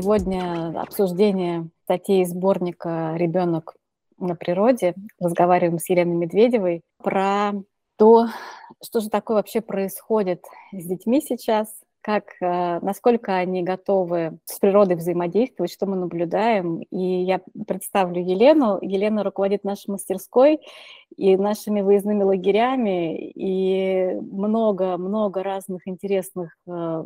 Сегодня обсуждение статьи сборника «Ребенок на природе». Разговариваем с Еленой Медведевой про то, что же такое вообще происходит с детьми сейчас, как, э, насколько они готовы с природой взаимодействовать, что мы наблюдаем. И я представлю Елену. Елена руководит нашей мастерской и нашими выездными лагерями, и много-много разных интересных э,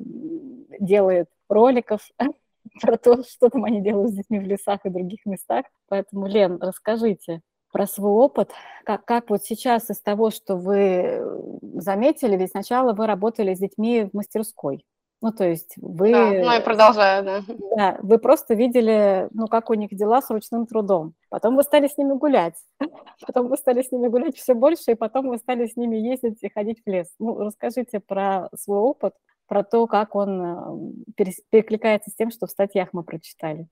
делает роликов про то, что там они делают с детьми в лесах и других местах. Поэтому, Лен, расскажите про свой опыт, как, как вот сейчас из того, что вы заметили, ведь сначала вы работали с детьми в мастерской. Ну, то есть вы... Да, ну и продолжаю, да. Да, вы просто видели, ну, как у них дела с ручным трудом. Потом вы стали с ними гулять. Потом вы стали с ними гулять все больше, и потом вы стали с ними ездить и ходить в лес. Ну, расскажите про свой опыт, про то, как он э, перекликается с тем, что в статьях мы прочитали.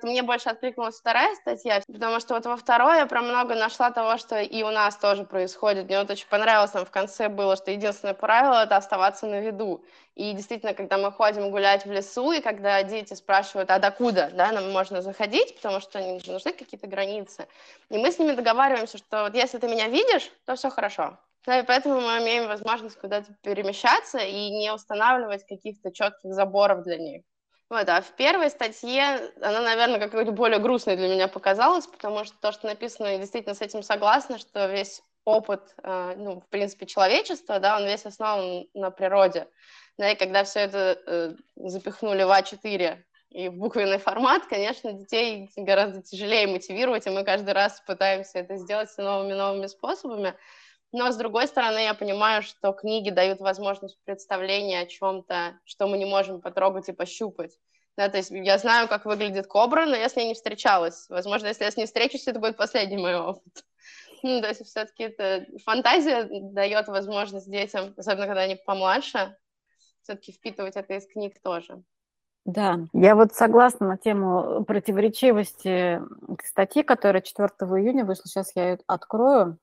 Мне больше откликнулась вторая статья, потому что вот во второй я прям много нашла того, что и у нас тоже происходит. Мне вот очень понравилось, там в конце было, что единственное правило — это оставаться на виду. И действительно, когда мы ходим гулять в лесу, и когда дети спрашивают, а докуда, да, нам можно заходить, потому что они нужны какие-то границы. И мы с ними договариваемся, что вот если ты меня видишь, то все хорошо. Да, и поэтому мы имеем возможность куда-то перемещаться и не устанавливать каких-то четких заборов для них. Вот, а в первой статье она, наверное, какой-то более грустной для меня показалась, потому что то, что написано, я действительно с этим согласна, что весь опыт, э, ну, в принципе, человечества, да, он весь основан на природе. Да, и когда все это э, запихнули в А4 и в буквенный формат, конечно, детей гораздо тяжелее мотивировать, и мы каждый раз пытаемся это сделать новыми-новыми способами. Но, с другой стороны, я понимаю, что книги дают возможность представления о чем-то, что мы не можем потрогать и пощупать. Да, то есть я знаю, как выглядит кобра, но я с ней не встречалась. Возможно, если я с ней встречусь, это будет последний мой опыт. Ну, то есть все-таки это фантазия дает возможность детям, особенно когда они помладше, все-таки впитывать это из книг тоже. Да, я вот согласна на тему противоречивости статьи, которая 4 июня вышла. Сейчас я ее открою.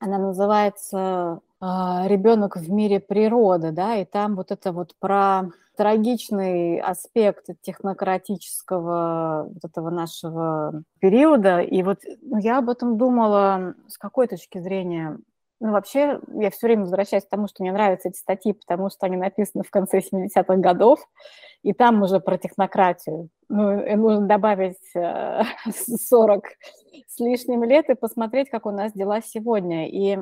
Она называется а, «Ребенок в мире природы», да, и там вот это вот про трагичный аспект технократического вот этого нашего периода. И вот ну, я об этом думала с какой точки зрения. Ну, вообще, я все время возвращаюсь к тому, что мне нравятся эти статьи, потому что они написаны в конце 70-х годов, и там уже про технократию. Ну, нужно добавить 40 э, с лишним лет и посмотреть, как у нас дела сегодня. И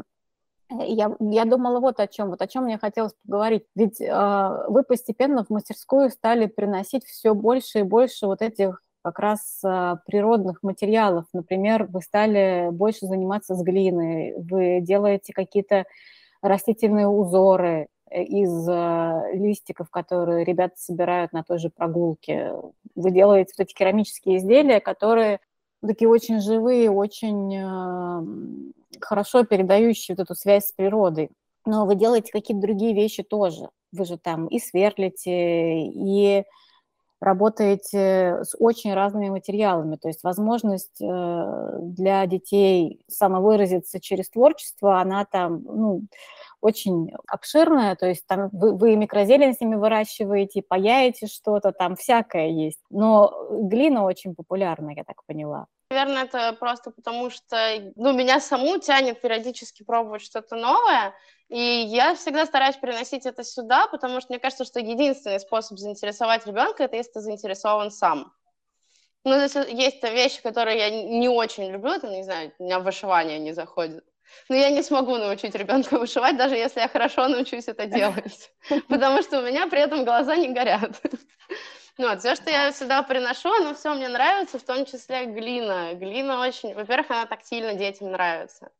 я, я думала вот о чем, вот о чем мне хотелось поговорить. Ведь э, вы постепенно в мастерскую стали приносить все больше и больше вот этих как раз э, природных материалов. Например, вы стали больше заниматься с глиной, вы делаете какие-то растительные узоры, из э, листиков, которые ребята собирают на той же прогулке. Вы делаете вот эти керамические изделия, которые такие очень живые, очень э, хорошо передающие вот эту связь с природой. Но вы делаете какие-то другие вещи тоже. Вы же там и сверлите, и работаете с очень разными материалами. То есть возможность для детей самовыразиться через творчество, она там, ну, очень обширная, то есть там вы, вы микрозелень с ними выращиваете, паяете что-то, там всякое есть. Но глина очень популярна, я так поняла. Наверное, это просто потому, что ну, меня саму тянет периодически пробовать что-то новое, и я всегда стараюсь переносить это сюда, потому что мне кажется, что единственный способ заинтересовать ребенка это если ты заинтересован сам. Ну, если есть вещи, которые я не очень люблю, это, не знаю, у меня вышивание не заходит. Но я не смогу научить ребенка вышивать, даже если я хорошо научусь это делать, потому что у меня при этом глаза не горят. Ну, вот, все, что я сюда приношу, оно все мне нравится, в том числе глина. Глина очень... Во-первых, она тактильно детям нравится.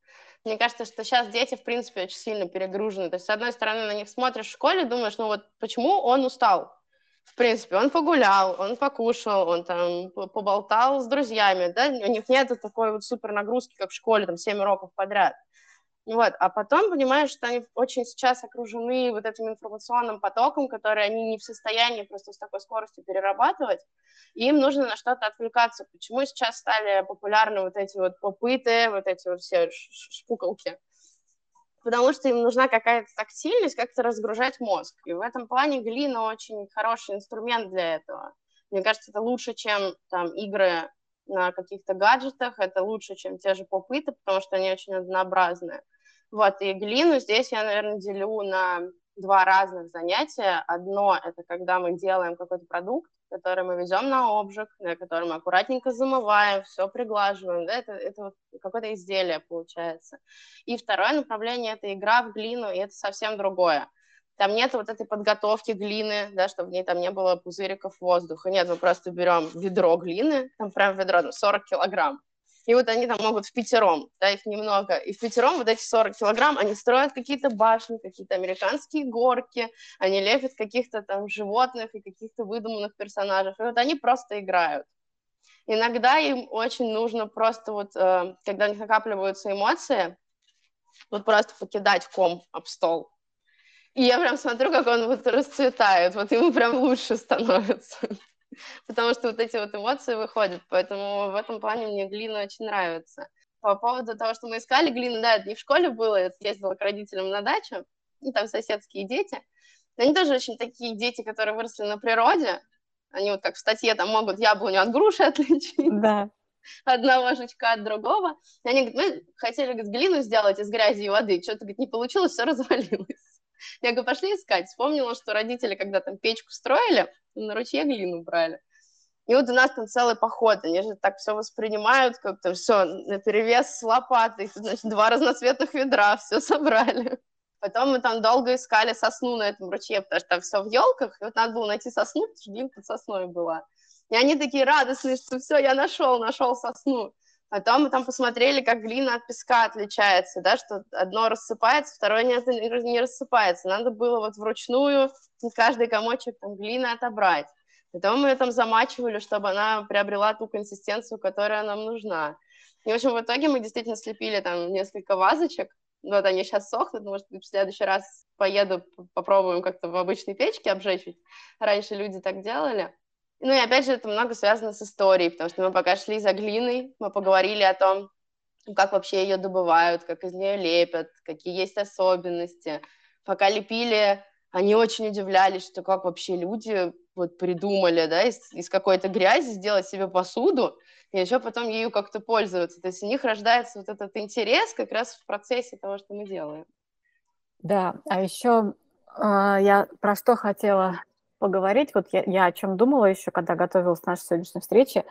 Мне кажется, что сейчас дети, в принципе, очень сильно перегружены. То есть, с одной стороны, на них смотришь в школе, думаешь, ну вот почему он устал? В принципе, он погулял, он покушал, он там поболтал с друзьями, да, у них нет такой вот супер нагрузки, как в школе, там, 7 уроков подряд. Вот. А потом понимаешь, что они очень сейчас окружены вот этим информационным потоком, который они не в состоянии просто с такой скоростью перерабатывать, и им нужно на что-то отвлекаться. Почему сейчас стали популярны вот эти вот попыты, вот эти вот все шпукалки? Потому что им нужна какая-то тактильность, как-то разгружать мозг. И в этом плане глина очень хороший инструмент для этого. Мне кажется, это лучше, чем там игры на каких-то гаджетах, это лучше, чем те же попыты, потому что они очень однообразные. Вот, и глину здесь я, наверное, делю на два разных занятия. Одно – это когда мы делаем какой-то продукт, который мы везем на обжиг, на который мы аккуратненько замываем, все приглаживаем, да, это, это вот какое-то изделие получается. И второе направление – это игра в глину, и это совсем другое. Там нет вот этой подготовки глины, да, чтобы в ней там не было пузыриков воздуха. Нет, мы просто берем ведро глины, там прям ведро, ну, 40 килограмм, и вот они там могут в пятером, да, их немного, и в пятером вот эти 40 килограмм, они строят какие-то башни, какие-то американские горки, они лепят каких-то там животных и каких-то выдуманных персонажей, и вот они просто играют. Иногда им очень нужно просто вот, э, когда у них накапливаются эмоции, вот просто покидать ком об стол. И я прям смотрю, как он вот расцветает, вот ему прям лучше становится потому что вот эти вот эмоции выходят, поэтому в этом плане мне глина очень нравится. По поводу того, что мы искали глину, да, это не в школе было, я ездила к родителям на дачу, и там соседские дети, они тоже очень такие дети, которые выросли на природе, они вот как в статье там могут яблоню от груши отличить. Да. Одного жучка от другого. И они говорят, мы хотели говорит, глину сделать из грязи и воды. Что-то, говорит, не получилось, все развалилось. Я говорю, пошли искать. Вспомнила, что родители, когда там печку строили, на ручье глину брали. И вот у нас там целый поход, они же так все воспринимают, как-то все, на перевес с лопатой, значит, два разноцветных ведра, все собрали. Потом мы там долго искали сосну на этом ручье, потому что там все в елках, и вот надо было найти сосну, потому что глина под сосной была. И они такие радостные, что все, я нашел, нашел сосну. Потом мы там посмотрели, как глина от песка отличается, да, что одно рассыпается, второе не, рассыпается. Надо было вот вручную каждый комочек там глины отобрать. Потом мы ее там замачивали, чтобы она приобрела ту консистенцию, которая нам нужна. И, в общем, в итоге мы действительно слепили там несколько вазочек. Вот они сейчас сохнут, может в следующий раз поеду, попробуем как-то в обычной печке обжечь. Раньше люди так делали. Ну и опять же, это много связано с историей, потому что мы пока шли за глиной, мы поговорили о том, как вообще ее добывают, как из нее лепят, какие есть особенности. Пока лепили, они очень удивлялись, что как вообще люди вот придумали, да, из, из какой-то грязи сделать себе посуду, и еще потом ею как-то пользоваться. То есть у них рождается вот этот интерес как раз в процессе того, что мы делаем. Да, а еще э, я про что хотела поговорить. Вот я, я о чем думала еще, когда готовилась к нашей сегодняшней встрече,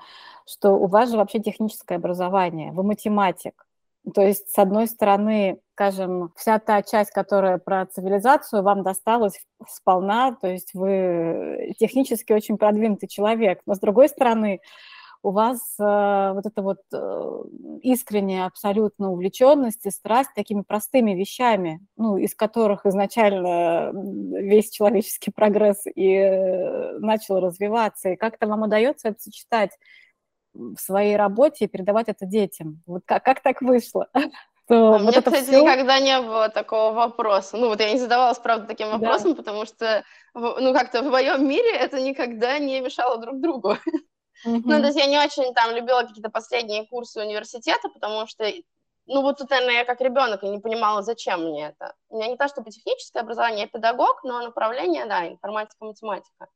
что у вас же вообще техническое образование, вы математик. То есть, с одной стороны, скажем, вся та часть, которая про цивилизацию, вам досталась сполна, то есть вы технически очень продвинутый человек. Но с другой стороны, у вас э, вот эта вот э, искренняя абсолютно увлеченность и страсть такими простыми вещами, ну, из которых изначально весь человеческий прогресс и э, начал развиваться. И как-то вам удается это сочетать в своей работе и передавать это детям? Вот как, как так вышло? Что а вот мне, кстати, все... никогда не было такого вопроса. Ну, вот я не задавалась, правда, таким вопросом, да. потому что, ну, как-то в моем мире это никогда не мешало друг другу. Mm-hmm. Ну, то есть я не очень там любила какие-то последние курсы университета, потому что, ну, вот тут, наверное, я как ребенок и не понимала, зачем мне это. У меня не то чтобы техническое образование, я педагог, но направление, да, информатика, математика.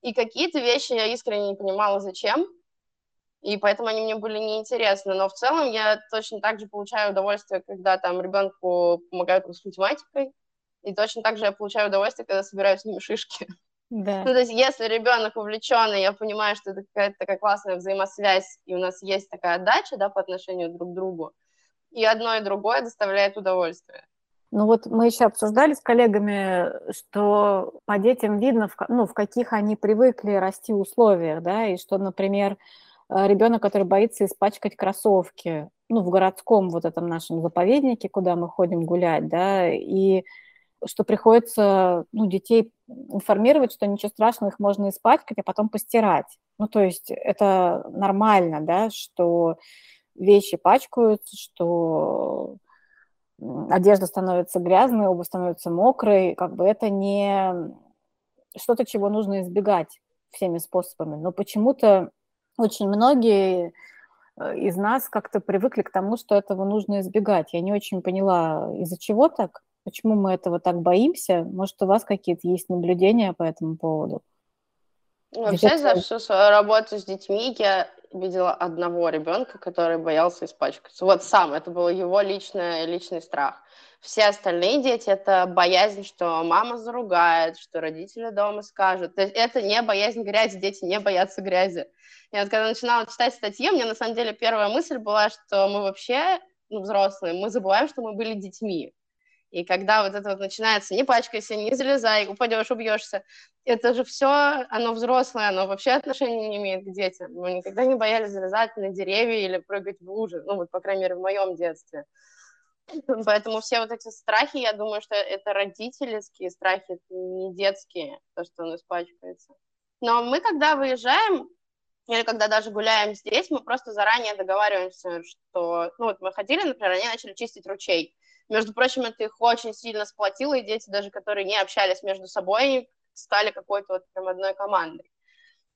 И какие-то вещи я искренне не понимала, зачем, и поэтому они мне были неинтересны. Но в целом я точно так же получаю удовольствие, когда там ребенку помогают с математикой, и точно так же я получаю удовольствие, когда собираю с ними шишки. Да. Ну, то есть, если ребенок увлеченный, я понимаю, что это какая-то такая классная взаимосвязь, и у нас есть такая отдача, да, по отношению друг к другу, и одно и другое доставляет удовольствие. Ну вот мы еще обсуждали с коллегами, что по детям видно, в, ну, в каких они привыкли расти условиях, да, и что, например, э, ребенок, который боится испачкать кроссовки, ну, в городском вот этом нашем заповеднике, куда мы ходим гулять, да, и что приходится ну, детей информировать, что ничего страшного, их можно испачкать, а потом постирать. Ну, то есть это нормально, да, что вещи пачкаются, что одежда становится грязной, обувь становится мокрой, как бы это не что-то, чего нужно избегать всеми способами. Но почему-то очень многие э, из нас как-то привыкли к тому, что этого нужно избегать. Я не очень поняла, из-за чего так. Почему мы этого так боимся? Может, у вас какие-то есть наблюдения по этому поводу? Вообще за всю свою работу с детьми я видела одного ребенка, который боялся испачкаться. Вот сам, это был его личный, личный страх. Все остальные дети — это боязнь, что мама заругает, что родители дома скажут. То есть это не боязнь грязи, дети не боятся грязи. Я вот когда начинала читать статьи, у меня на самом деле первая мысль была, что мы вообще, ну, взрослые, мы забываем, что мы были детьми. И когда вот это вот начинается, не пачкайся, не залезай, упадешь, убьешься, это же все, оно взрослое, оно вообще отношения не имеет к детям. Мы никогда не боялись залезать на деревья или прыгать в лужи, ну вот, по крайней мере, в моем детстве. Поэтому все вот эти страхи, я думаю, что это родительские страхи, не детские, то, что он испачкается. Но мы, когда выезжаем, или когда даже гуляем здесь, мы просто заранее договариваемся, что, ну вот мы ходили, например, они начали чистить ручей. Между прочим, это их очень сильно сплотило, и дети даже, которые не общались между собой, стали какой-то вот прям одной командой.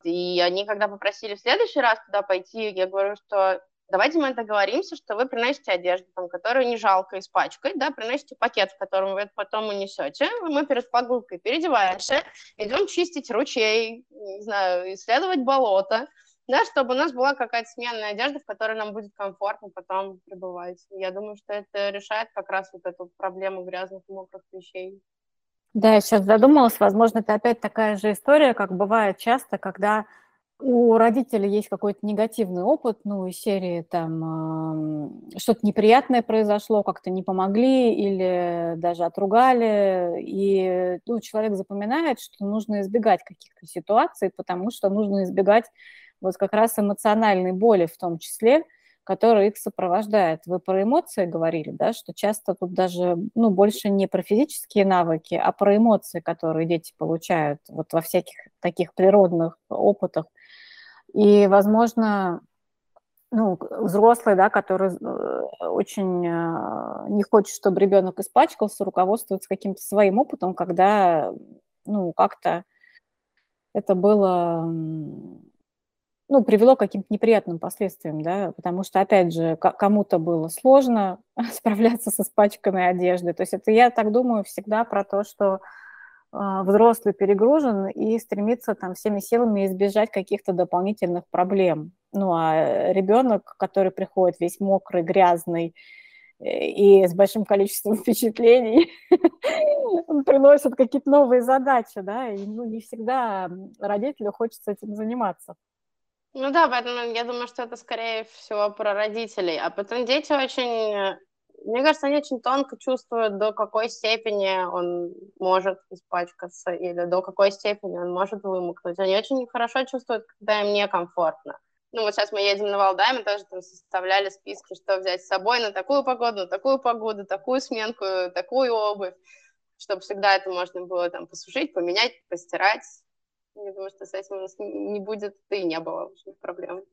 И они, когда попросили в следующий раз туда пойти, я говорю, что давайте мы договоримся, что вы приносите одежду, там, которую не жалко испачкать, да, приносите пакет, в котором вы это потом унесете, мы перед прогулкой переодеваемся, идем чистить ручей, не знаю, исследовать болото, да, чтобы у нас была какая-то сменная одежда, в которой нам будет комфортно потом пребывать. Я думаю, что это решает как раз вот эту проблему грязных и мокрых вещей. Да, я сейчас задумалась, возможно, это опять такая же история, как бывает часто, когда у родителей есть какой-то негативный опыт, ну, из серии там что-то неприятное произошло, как-то не помогли или даже отругали, и ну, человек запоминает, что нужно избегать каких-то ситуаций, потому что нужно избегать вот как раз эмоциональной боли в том числе, которая их сопровождает. Вы про эмоции говорили, да, что часто тут даже, ну, больше не про физические навыки, а про эмоции, которые дети получают вот во всяких таких природных опытах. И, возможно, ну, взрослый, да, который э, очень э, не хочет, чтобы ребенок испачкался, руководствуется каким-то своим опытом, когда, ну, как-то это было ну, привело к каким-то неприятным последствиям, да, потому что, опять же, кому-то было сложно справляться со испачканной одеждой. То есть это, я так думаю, всегда про то, что э, взрослый перегружен и стремится там всеми силами избежать каких-то дополнительных проблем. Ну, а ребенок, который приходит весь мокрый, грязный, и с большим количеством впечатлений, он какие-то новые задачи, да, и ну, не всегда родителю хочется этим заниматься. Ну да, поэтому я думаю, что это скорее всего про родителей. А потом дети очень, мне кажется, они очень тонко чувствуют, до какой степени он может испачкаться или до какой степени он может вымокнуть. Они очень хорошо чувствуют, когда им некомфортно. Ну вот сейчас мы едем на Валдай, мы тоже там составляли списки, что взять с собой на такую погоду, на такую погоду, такую сменку, такую обувь, чтобы всегда это можно было там посушить, поменять, постирать, я думаю, что с этим у нас не будет, да и не было проблем.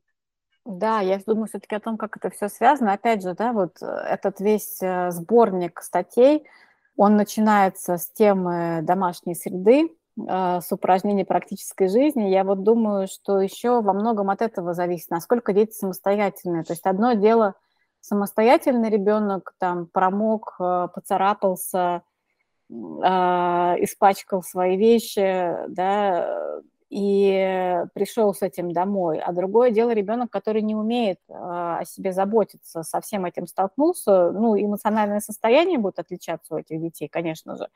Да, я думаю все-таки о том, как это все связано. Опять же, да, вот э, этот весь э, сборник статей, он начинается с темы домашней среды, э, с упражнений практической жизни. Я вот думаю, что еще во многом от этого зависит, насколько дети самостоятельные. То есть одно дело самостоятельный ребенок там промок, поцарапался, испачкал свои вещи, да, и пришел с этим домой. А другое дело ребенок, который не умеет а, о себе заботиться, со всем этим столкнулся, ну, эмоциональное состояние будет отличаться у этих детей, конечно же.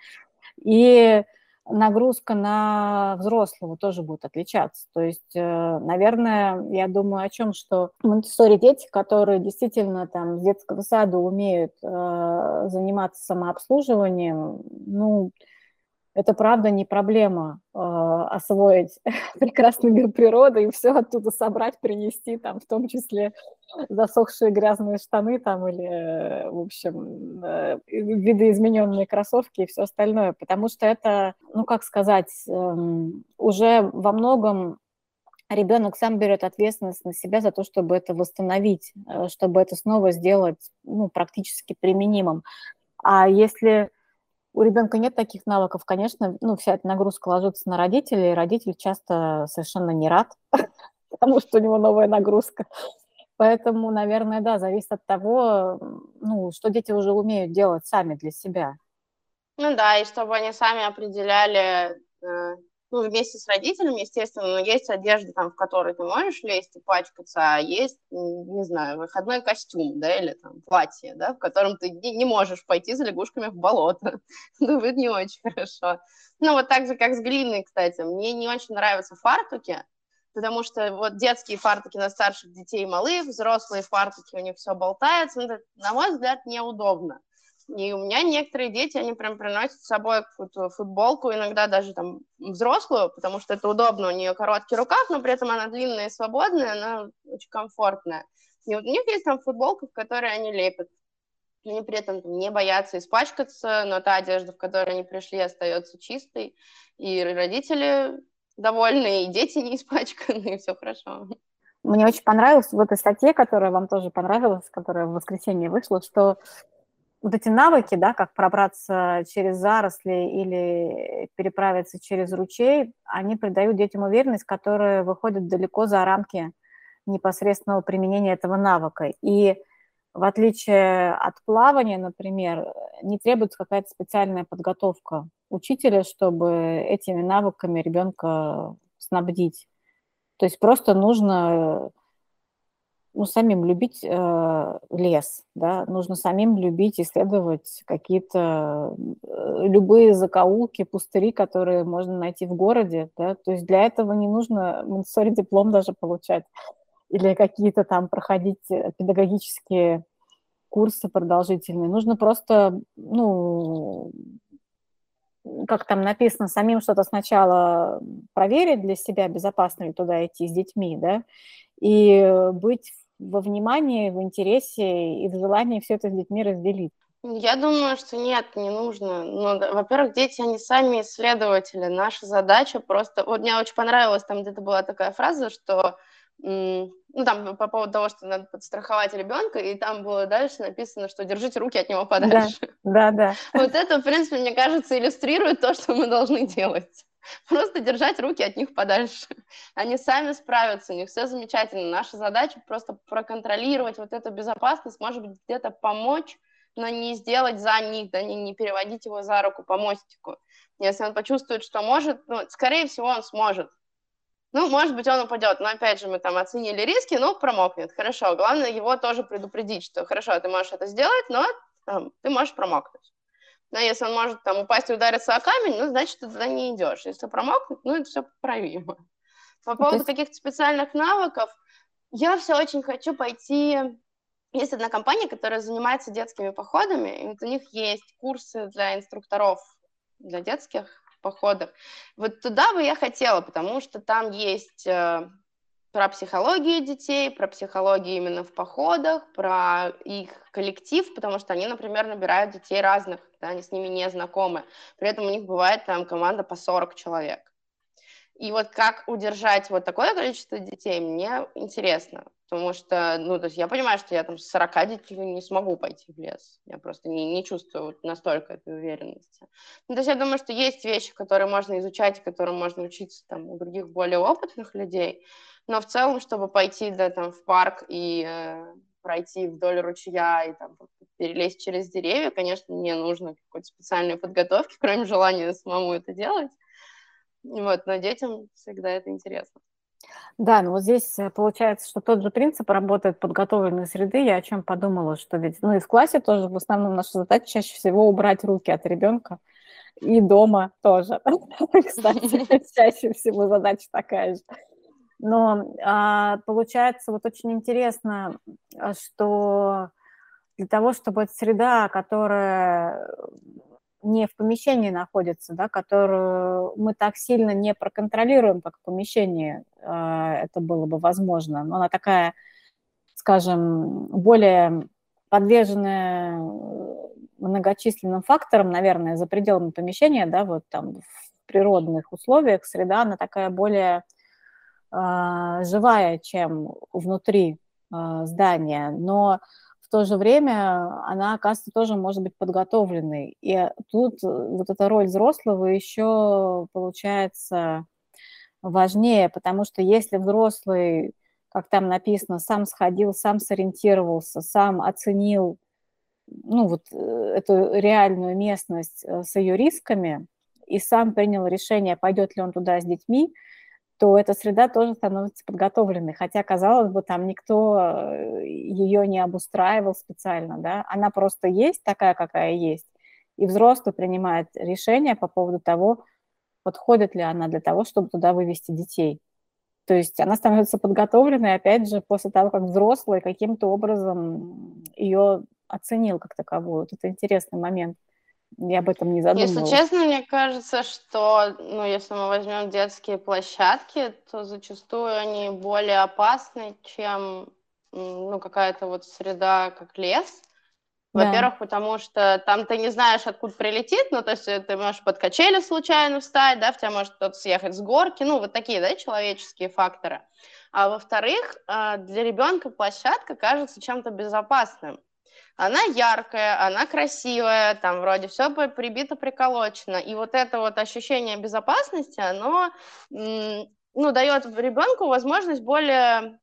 И нагрузка на взрослого тоже будет отличаться. То есть, э, наверное, я думаю о чем, что монтессори дети, которые действительно там с детского сада умеют э, заниматься самообслуживанием, ну, это правда не проблема э, освоить прекрасный мир природы и все оттуда собрать, принести, там, в том числе засохшие грязные штаны там или, э, в общем, э, видоизмененные кроссовки и все остальное, потому что это, ну, как сказать, э, уже во многом ребенок сам берет ответственность на себя за то, чтобы это восстановить, э, чтобы это снова сделать ну, практически применимым. А если у ребенка нет таких навыков, конечно, ну, вся эта нагрузка ложится на родителей, и родитель часто совершенно не рад, потому что у него новая нагрузка. Поэтому, наверное, да, зависит от того, ну, что дети уже умеют делать сами для себя. Ну да, и чтобы они сами определяли, э, ну, вместе с родителями, естественно, но есть одежда, там, в которой ты можешь лезть и пачкаться, а есть, не знаю, выходной костюм, да, или там платье, да, в котором ты не, можешь пойти за лягушками в болото. ну, будет не очень хорошо. Ну, вот так же, как с глиной, кстати. Мне не очень нравятся фартуки, потому что вот детские фартуки на старших детей малых, взрослые фартуки, у них все болтается. Ну, это, на мой взгляд, неудобно. И у меня некоторые дети, они прям приносят с собой какую-то футболку, иногда даже там взрослую, потому что это удобно, у нее короткий рукав, но при этом она длинная и свободная, она очень комфортная. И вот у них есть там футболка, в которой они лепят. Они при этом не боятся испачкаться, но та одежда, в которой они пришли, остается чистой. И родители довольны, и дети не испачканы, и все хорошо. Мне очень понравилось в этой статье, которая вам тоже понравилась, которая в воскресенье вышла, что вот эти навыки, да, как пробраться через заросли или переправиться через ручей, они придают детям уверенность, которая выходит далеко за рамки непосредственного применения этого навыка. И в отличие от плавания, например, не требуется какая-то специальная подготовка учителя, чтобы этими навыками ребенка снабдить. То есть просто нужно ну, самим любить э, лес, да, нужно самим любить исследовать какие-то э, любые закоулки, пустыри, которые можно найти в городе, да, то есть для этого не нужно монтессори диплом даже получать или какие-то там проходить э, педагогические курсы продолжительные. Нужно просто, ну, как там написано, самим что-то сначала проверить для себя, безопасно ли туда идти с детьми, да, и быть во внимании, в интересе и в желании все это с детьми разделить? Я думаю, что нет, не нужно. Ну, да, во-первых, дети, они сами исследователи. Наша задача просто... Вот мне очень понравилось, там где-то была такая фраза, что ну, там по поводу того, что надо подстраховать ребенка, и там было дальше написано, что держите руки от него подальше. Да, да, да. Вот это, в принципе, мне кажется, иллюстрирует то, что мы должны делать. Просто держать руки от них подальше. Они сами справятся, у них все замечательно. Наша задача просто проконтролировать вот эту безопасность, может быть, где-то помочь, но не сделать за них, да, не, не переводить его за руку по мостику. Если он почувствует, что может, ну, скорее всего, он сможет. Ну, может быть, он упадет, но опять же мы там оценили риски, ну, промокнет, хорошо. Главное его тоже предупредить, что хорошо, ты можешь это сделать, но там, ты можешь промокнуть. Но если он может там упасть и удариться о камень, ну, значит, ты туда не идешь. Если промокнуть, ну, это все поправимо. По ну, поводу есть... каких-то специальных навыков, я все очень хочу пойти... Есть одна компания, которая занимается детскими походами, и вот у них есть курсы для инструкторов для детских походов. Вот туда бы я хотела, потому что там есть э, про психологию детей, про психологию именно в походах, про их коллектив, потому что они, например, набирают детей разных, да, они с ними не знакомы. При этом у них бывает там команда по 40 человек. И вот как удержать вот такое количество детей, мне интересно, потому что, ну, то есть я понимаю, что я там с 40 детей не смогу пойти в лес, я просто не, не чувствую настолько этой уверенности. Ну, то есть я думаю, что есть вещи, которые можно изучать, которым можно учиться там у других более опытных людей, но в целом, чтобы пойти да, там, в парк и э, пройти вдоль ручья и там, перелезть через деревья, конечно, не нужно какой-то специальной подготовки, кроме желания самому это делать. Вот, но детям всегда это интересно. Да, ну вот здесь э, получается, что тот же принцип работает подготовленной среды. Я о чем подумала, что ведь, ну и в классе тоже в основном наша задача чаще всего убрать руки от ребенка, и дома тоже. Кстати, чаще всего задача такая же. Но а, получается вот очень интересно, а, что для того, чтобы среда, которая не в помещении находится, да, которую мы так сильно не проконтролируем, как в помещении а, это было бы возможно, но она такая, скажем, более подверженная многочисленным факторам, наверное, за пределами помещения, да, вот там в природных условиях среда, она такая более живая, чем внутри э, здания, но в то же время она, оказывается, тоже может быть подготовленной. И тут вот эта роль взрослого еще получается важнее, потому что если взрослый, как там написано, сам сходил, сам сориентировался, сам оценил ну, вот э, эту реальную местность э, с ее рисками, и сам принял решение, пойдет ли он туда с детьми, то эта среда тоже становится подготовленной. Хотя, казалось бы, там никто э, ее не обустраивал специально, да, она просто есть такая, какая есть. И взрослый принимает решение по поводу того, подходит ли она для того, чтобы туда вывести детей. То есть она становится подготовленной, опять же, после того, как взрослый каким-то образом ее оценил как таковую. Вот это интересный момент. Я об этом не задумывалась. Если честно, мне кажется, что, ну, если мы возьмем детские площадки, то зачастую они более опасны, чем, ну, какая-то вот среда, как лес. Во-первых, да. потому что там ты не знаешь, откуда прилетит, ну, то есть э, ты можешь под качели случайно встать, да, в тебя может кто-то съехать с горки, ну, вот такие, да, человеческие факторы. А во-вторых, а, для ребенка площадка кажется чем-то безопасным. Она яркая, она красивая, там вроде все прибито, приколочено. И вот это вот ощущение безопасности, оно ну, дает ребенку возможность более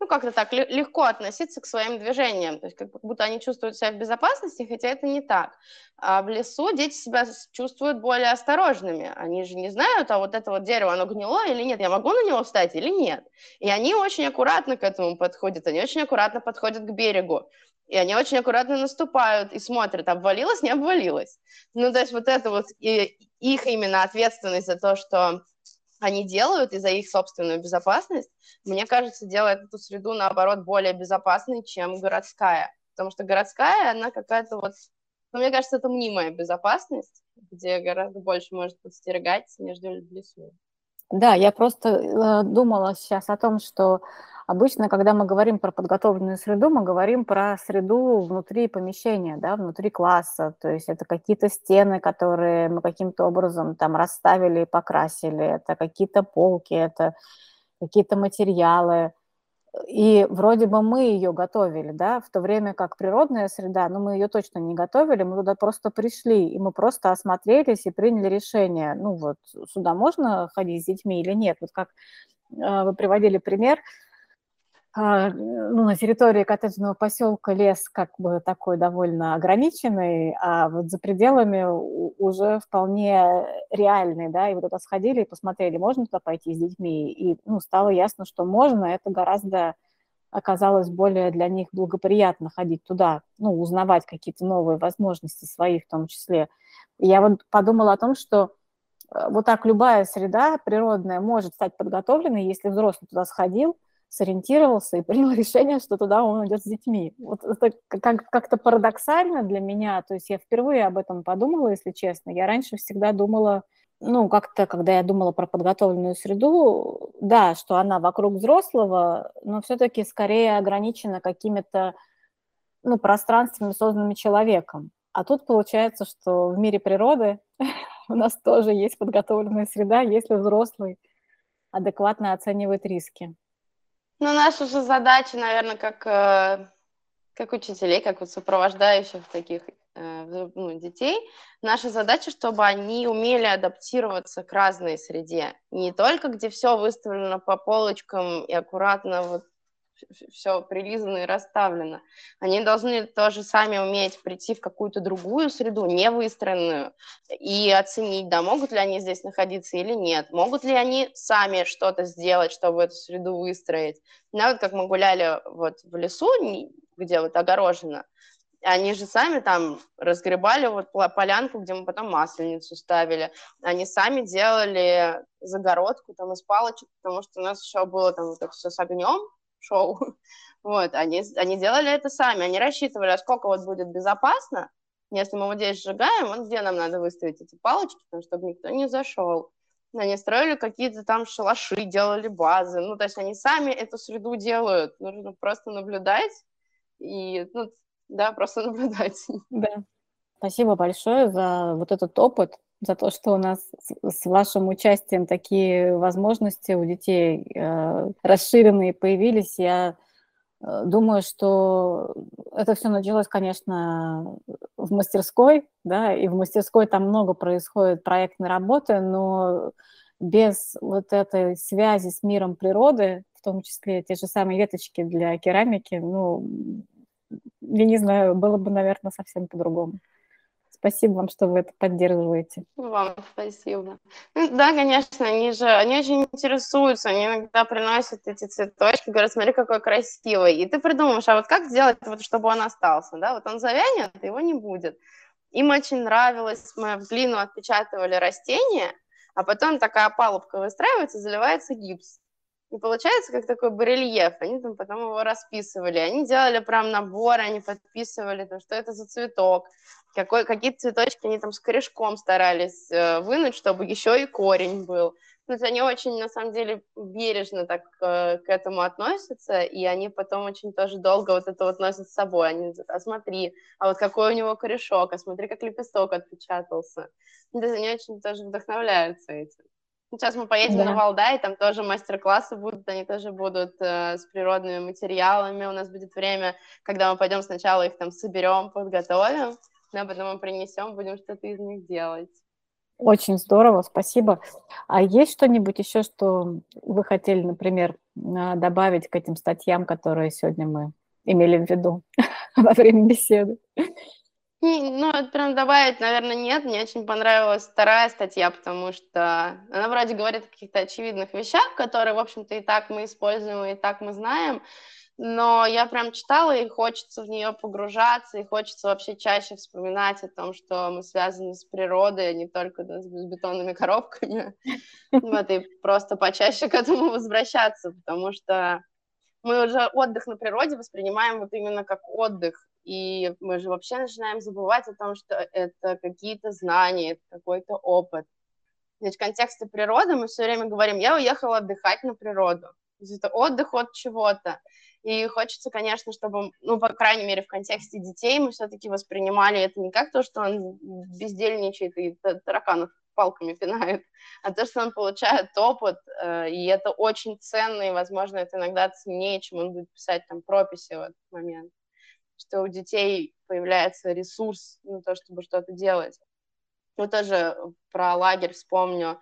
ну, как-то так легко относиться к своим движениям, то есть как будто они чувствуют себя в безопасности, хотя это не так. А в лесу дети себя чувствуют более осторожными, они же не знают, а вот это вот дерево, оно гнило или нет, я могу на него встать или нет. И они очень аккуратно к этому подходят, они очень аккуратно подходят к берегу, и они очень аккуратно наступают и смотрят, обвалилось, не обвалилось. Ну, то есть вот это вот и их именно ответственность за то, что они делают и за их собственную безопасность, мне кажется, делает эту среду, наоборот, более безопасной, чем городская. Потому что городская, она какая-то вот... Ну, мне кажется, это мнимая безопасность, где гораздо больше может подстерегать, нежели в лесу. Да, я просто э, думала сейчас о том, что обычно, когда мы говорим про подготовленную среду, мы говорим про среду внутри помещения, да, внутри класса. То есть это какие-то стены, которые мы каким-то образом там расставили и покрасили, это какие-то полки, это какие-то материалы. И вроде бы мы ее готовили, да, в то время как природная среда, ну, мы ее точно не готовили, мы туда просто пришли, и мы просто осмотрелись и приняли решение, ну, вот, сюда можно ходить с детьми или нет. Вот как э, вы приводили пример, ну, на территории коттеджного поселка лес как бы такой довольно ограниченный, а вот за пределами уже вполне реальный, да, и вы туда сходили и посмотрели, можно туда пойти с детьми, и, ну, стало ясно, что можно, это гораздо оказалось более для них благоприятно ходить туда, ну, узнавать какие-то новые возможности свои в том числе. Я вот подумала о том, что э, вот так любая среда природная может стать подготовленной, если взрослый туда сходил, сориентировался и принял решение, что туда он идет с детьми. Вот это как- как-то парадоксально для меня, то есть я впервые об этом подумала, если честно. Я раньше всегда думала, ну, как-то, когда я думала про подготовленную среду, да, что она вокруг взрослого, но все-таки скорее ограничена какими-то, ну, пространствами, созданными человеком. А тут получается, что в мире природы у нас тоже есть подготовленная среда, если взрослый адекватно оценивает риски. Ну, наша же задача, наверное, как, э, как учителей, как вот сопровождающих таких э, ну, детей, наша задача, чтобы они умели адаптироваться к разной среде. Не только где все выставлено по полочкам и аккуратно вот все прилизано и расставлено. Они должны тоже сами уметь прийти в какую-то другую среду, не выстроенную, и оценить, да, могут ли они здесь находиться или нет, могут ли они сами что-то сделать, чтобы эту среду выстроить. Ну, вот как мы гуляли вот в лесу, где вот огорожено, они же сами там разгребали вот полянку, где мы потом масленицу ставили. Они сами делали загородку там из палочек, потому что у нас еще было там вот это все с огнем, шоу. Вот, они, они делали это сами, они рассчитывали, а сколько вот будет безопасно, если мы вот здесь сжигаем, вот где нам надо выставить эти палочки, потому, чтобы никто не зашел. Они строили какие-то там шалаши, делали базы, ну, то есть они сами эту среду делают, нужно просто наблюдать и, ну, да, просто наблюдать. Да. Спасибо большое за вот этот опыт за то, что у нас с вашим участием такие возможности у детей э, расширенные появились. Я э, думаю, что это все началось, конечно, в мастерской, да, и в мастерской там много происходит проектной работы, но без вот этой связи с миром природы, в том числе те же самые веточки для керамики, ну, я не знаю, было бы, наверное, совсем по-другому. Спасибо вам, что вы это поддерживаете. Вам спасибо. Ну, да, конечно, они же, они очень интересуются, они иногда приносят эти цветочки, говорят, смотри, какой красивый. И ты придумаешь, а вот как сделать, вот, чтобы он остался, да? Вот он завянет, его не будет. Им очень нравилось, мы в глину отпечатывали растения, а потом такая палубка выстраивается, заливается гипс. И получается как такой барельеф. Они там потом его расписывали. Они делали прям набор, они подписывали, там, что это за цветок. Какой, какие цветочки они там с корешком старались э, вынуть, чтобы еще и корень был. То есть они очень, на самом деле, бережно так э, к этому относятся, и они потом очень тоже долго вот это вот носят с собой. Они говорят, а смотри, а вот какой у него корешок, а смотри, как лепесток отпечатался. То есть они очень тоже вдохновляются этим. Сейчас мы поедем да. на Валдай, там тоже мастер-классы будут, они тоже будут э, с природными материалами. У нас будет время, когда мы пойдем сначала их там соберем, подготовим, а потом мы принесем, будем что-то из них делать. Очень здорово, спасибо. А есть что-нибудь еще, что вы хотели, например, добавить к этим статьям, которые сегодня мы имели в виду во время беседы? Ну, это прям добавить, наверное, нет. Мне очень понравилась вторая статья, потому что она вроде говорит о каких-то очевидных вещах, которые, в общем-то, и так мы используем, и так мы знаем. Но я прям читала, и хочется в нее погружаться, и хочется вообще чаще вспоминать о том, что мы связаны с природой, а не только да, с бетонными коробками. Вот, и просто почаще к этому возвращаться, потому что мы уже отдых на природе воспринимаем вот именно как отдых, и мы же вообще начинаем забывать о том, что это какие-то знания, это какой-то опыт. Ведь в контексте природы мы все время говорим, я уехала отдыхать на природу. Это отдых от чего-то. И хочется, конечно, чтобы, ну, по крайней мере, в контексте детей мы все-таки воспринимали это не как то, что он бездельничает и тараканов палками пинает, а то, что он получает опыт, э, и это очень ценно, и, возможно, это иногда ценнее, чем он будет писать там прописи в этот момент что у детей появляется ресурс на то, чтобы что-то делать. Ну, тоже про лагерь вспомню.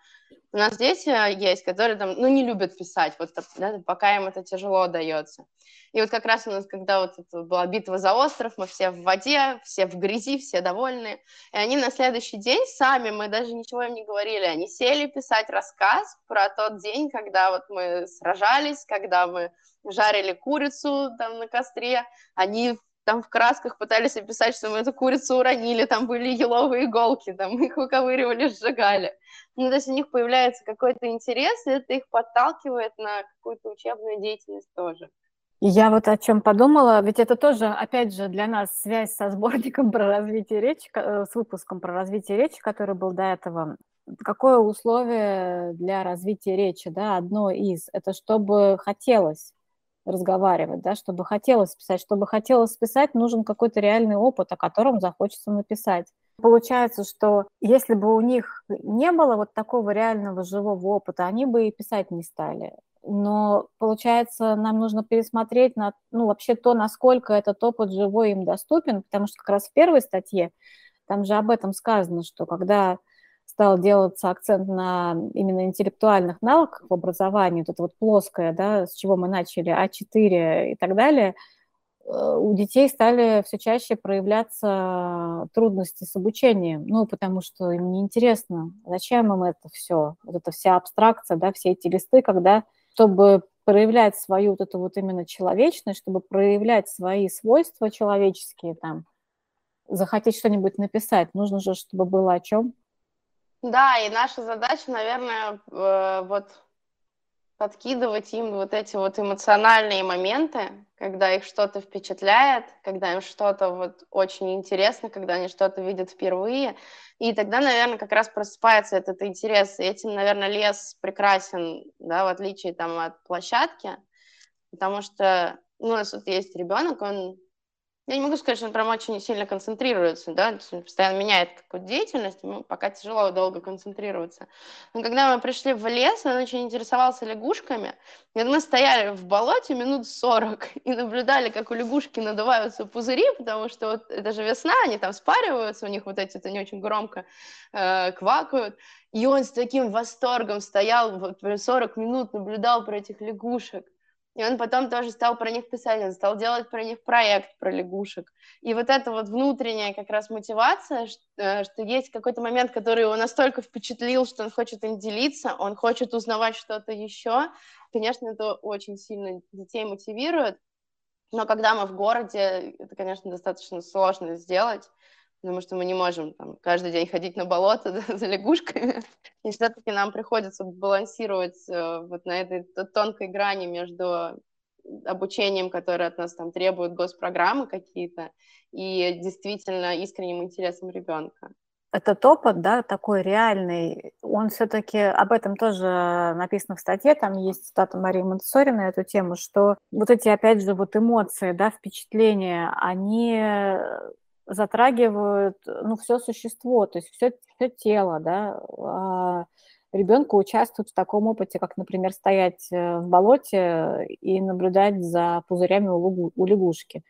У нас дети есть, которые там, ну, не любят писать, вот да, пока им это тяжело дается. И вот как раз у нас, когда вот это была битва за остров, мы все в воде, все в грязи, все довольны. И они на следующий день сами, мы даже ничего им не говорили, они сели писать рассказ про тот день, когда вот мы сражались, когда мы жарили курицу там на костре. Они там в красках пытались описать, что мы эту курицу уронили, там были еловые иголки, там их выковыривали, сжигали. Ну, то есть у них появляется какой-то интерес, и это их подталкивает на какую-то учебную деятельность тоже. Я вот о чем подумала, ведь это тоже, опять же, для нас связь со сборником про развитие речи, э, с выпуском про развитие речи, который был до этого. Какое условие для развития речи, да, одно из, это чтобы хотелось разговаривать, да, чтобы хотелось писать. Чтобы хотелось писать, нужен какой-то реальный опыт, о котором захочется написать. Получается, что если бы у них не было вот такого реального живого опыта, они бы и писать не стали. Но получается, нам нужно пересмотреть на, ну, вообще то, насколько этот опыт живой им доступен, потому что как раз в первой статье там же об этом сказано, что когда стал делаться акцент на именно интеллектуальных навыках в образовании, вот это вот плоское, да, с чего мы начали, А4 и так далее, э, у детей стали все чаще проявляться трудности с обучением, ну, потому что им неинтересно, зачем им это все, вот эта вся абстракция, да, все эти листы, когда, чтобы проявлять свою вот эту вот именно человечность, чтобы проявлять свои свойства человеческие там, захотеть что-нибудь написать, нужно же, чтобы было о чем. Да, и наша задача, наверное, э, вот подкидывать им вот эти вот эмоциональные моменты, когда их что-то впечатляет, когда им что-то вот очень интересно, когда они что-то видят впервые. И тогда, наверное, как раз просыпается этот интерес. И этим, наверное, лес прекрасен, да, в отличие там от площадки, потому что ну, у нас вот есть ребенок, он я не могу сказать, что он прям очень сильно концентрируется, да, он постоянно меняет какую-то деятельность, ему пока тяжело долго концентрироваться. Но когда мы пришли в лес, он очень интересовался лягушками, и мы стояли в болоте минут 40 и наблюдали, как у лягушки надуваются пузыри, потому что вот это же весна, они там спариваются, у них вот эти, это не очень громко э, квакают, и он с таким восторгом стоял, вот 40 минут наблюдал про этих лягушек. И он потом тоже стал про них писать, он стал делать про них проект, про лягушек. И вот эта вот внутренняя как раз мотивация, что, э, что есть какой-то момент, который его настолько впечатлил, что он хочет им делиться, он хочет узнавать что-то еще. Конечно, это очень сильно детей мотивирует. Но когда мы в городе, это, конечно, достаточно сложно сделать потому что мы не можем там, каждый день ходить на болото да, за лягушками. И все-таки нам приходится балансировать э, вот на этой тонкой грани между обучением, которое от нас там требуют госпрограммы какие-то, и действительно искренним интересом ребенка. Этот опыт, да, такой реальный, он все-таки, об этом тоже написано в статье, там есть цитата Марии Монтессори на эту тему, что вот эти, опять же, вот эмоции, да, впечатления, они затрагивают ну, все существо, то есть все, все тело, да, а ребенку участвует в таком опыте, как, например, стоять э, в болоте и наблюдать за пузырями у, у лягушки.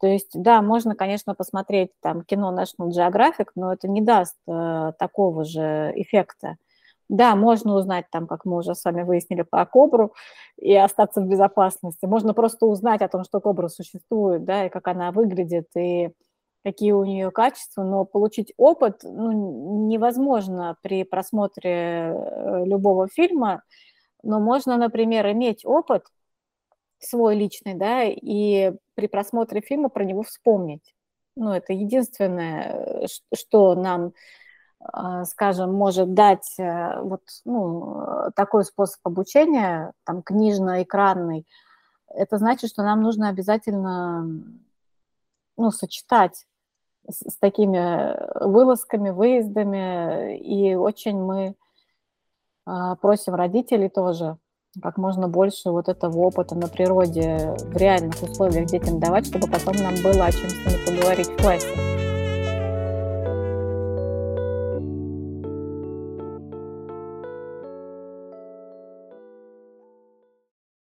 То есть, да, можно, конечно, посмотреть там кино National Geographic, но это не даст э, такого же эффекта. Да, можно узнать там, как мы уже с вами выяснили, про кобру и остаться в безопасности. Можно просто узнать о том, что кобра существует, да, и как она выглядит, и какие у нее качества, но получить опыт ну, невозможно при просмотре э, любого фильма, но можно, например, иметь опыт свой личный, да, и при просмотре фильма про него вспомнить. Ну, это единственное, что нам, а, скажем, может дать э, вот ну, такой способ обучения, там, книжно-экранный. Это значит, что нам нужно обязательно ну, сочетать с, с такими э, вылазками, выездами, и очень мы а, просим родителей тоже как можно больше вот этого опыта на природе в реальных условиях детям давать, чтобы потом нам было о чем с ними поговорить в классе.